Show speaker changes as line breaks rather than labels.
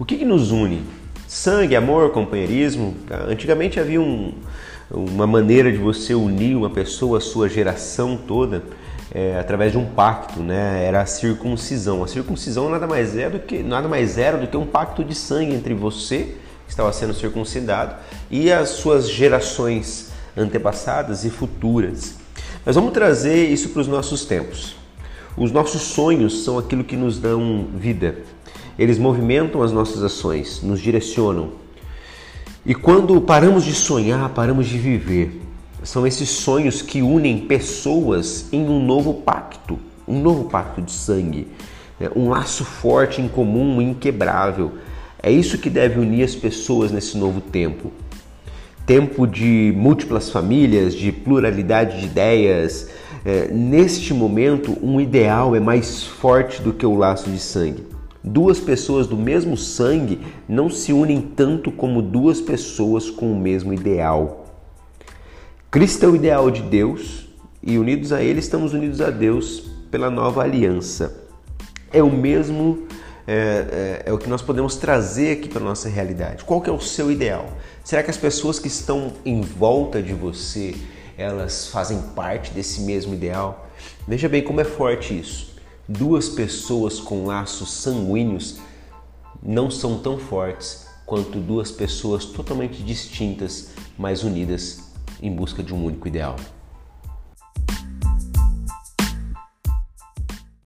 O que, que nos une? Sangue, amor, companheirismo. Antigamente havia um, uma maneira de você unir uma pessoa, a sua geração toda, é, através de um pacto, né? Era a circuncisão. A circuncisão nada mais é do que nada mais era do que um pacto de sangue entre você que estava sendo circuncidado e as suas gerações antepassadas e futuras. Mas vamos trazer isso para os nossos tempos. Os nossos sonhos são aquilo que nos dão vida. Eles movimentam as nossas ações, nos direcionam. E quando paramos de sonhar, paramos de viver. São esses sonhos que unem pessoas em um novo pacto, um novo pacto de sangue, né? um laço forte em comum, inquebrável. É isso que deve unir as pessoas nesse novo tempo. Tempo de múltiplas famílias, de pluralidade de ideias. É, neste momento, um ideal é mais forte do que o laço de sangue. Duas pessoas do mesmo sangue não se unem tanto como duas pessoas com o mesmo ideal. Cristo é o ideal de Deus e unidos a Ele estamos unidos a Deus pela nova aliança. É o mesmo, é, é, é o que nós podemos trazer aqui para a nossa realidade. Qual que é o seu ideal? Será que as pessoas que estão em volta de você, elas fazem parte desse mesmo ideal? Veja bem como é forte isso. Duas pessoas com laços sanguíneos não são tão fortes quanto duas pessoas totalmente distintas, mas unidas em busca de um único ideal.